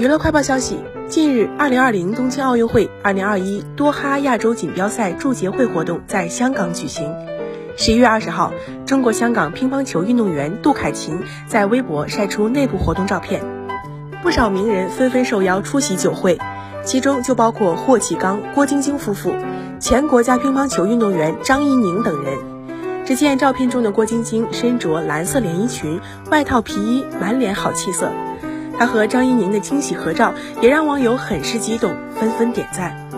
娱乐快报消息：近日，2020东京奥运会、2021多哈亚洲锦标赛祝捷会活动在香港举行。十一月二十号，中国香港乒乓球运动员杜凯琴在微博晒出内部活动照片，不少名人纷纷受邀出席酒会，其中就包括霍启刚、郭晶晶夫妇、前国家乒乓球运动员张怡宁等人。只见照片中的郭晶晶身着蓝色连衣裙，外套皮衣，满脸好气色。他和张怡宁的惊喜合照也让网友很是激动，纷纷点赞。